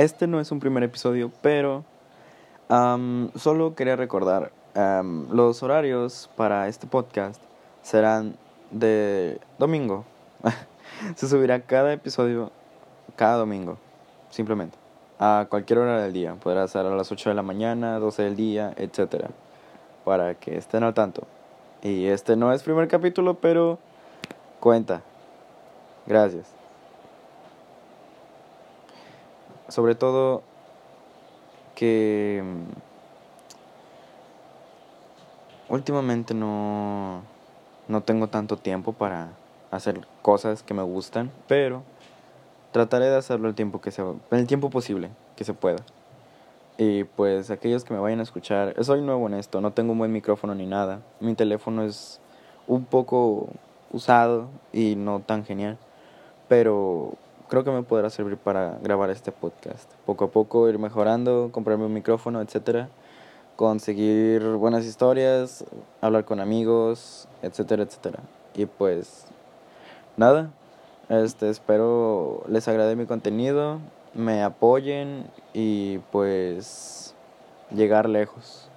Este no es un primer episodio, pero solo quería recordar, los horarios para este podcast serán de domingo. Se subirá cada episodio cada domingo, simplemente. A cualquier hora del día. Podrá ser a las 8 de la mañana, 12 del día, etc. Para que estén al tanto. Y este no es primer capítulo, pero cuenta. Gracias. Sobre todo que mm, últimamente no, no tengo tanto tiempo para hacer cosas que me gustan, pero trataré de hacerlo el tiempo que se el tiempo posible que se pueda. Y pues aquellos que me vayan a escuchar, soy nuevo en esto, no tengo un buen micrófono ni nada. Mi teléfono es un poco usado y no tan genial, pero creo que me podrá servir para grabar este podcast. Poco a poco ir mejorando, comprarme un micrófono, etcétera, conseguir buenas historias, hablar con amigos, etcétera, etcétera. Y pues nada, este espero les agrade mi contenido, me apoyen y pues llegar lejos.